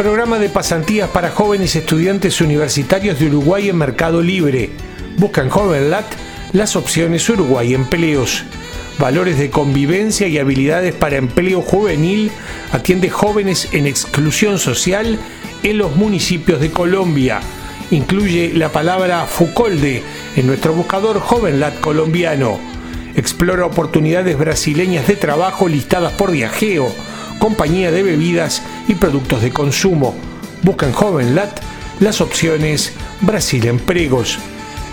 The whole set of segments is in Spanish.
Programa de pasantías para jóvenes estudiantes universitarios de Uruguay en Mercado Libre. Busca en JovenLat las opciones Uruguay Empleos. Valores de convivencia y habilidades para empleo juvenil atiende jóvenes en exclusión social en los municipios de Colombia. Incluye la palabra Fucolde en nuestro buscador JovenLat colombiano. Explora oportunidades brasileñas de trabajo listadas por Viajeo compañía de bebidas y productos de consumo. Busca en JovenLat las opciones Brasil Empregos.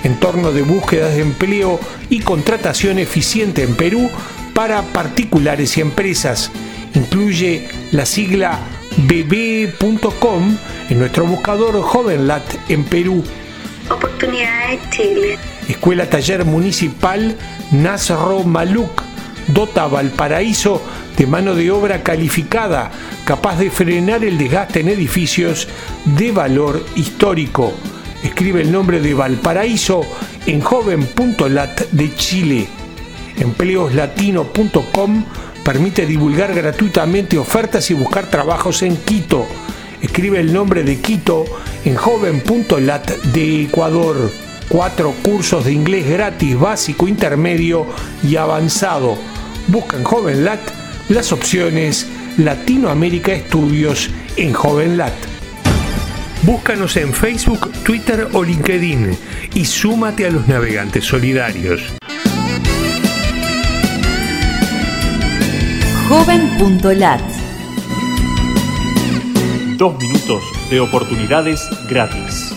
Entorno de búsquedas de empleo y contratación eficiente en Perú para particulares y empresas. Incluye la sigla bb.com en nuestro buscador JovenLat en Perú. Oportunidades Chile. Escuela Taller Municipal Nasro Maluk, Dota Valparaíso de mano de obra calificada, capaz de frenar el desgaste en edificios de valor histórico. Escribe el nombre de Valparaíso en joven.lat de Chile. Empleoslatino.com permite divulgar gratuitamente ofertas y buscar trabajos en Quito. Escribe el nombre de Quito en joven.lat de Ecuador. Cuatro cursos de inglés gratis, básico, intermedio y avanzado. Busca en JovenLat las opciones Latinoamérica Estudios en JovenLat. Búscanos en Facebook, Twitter o LinkedIn y súmate a los navegantes solidarios. Joven.lat Dos minutos de oportunidades gratis.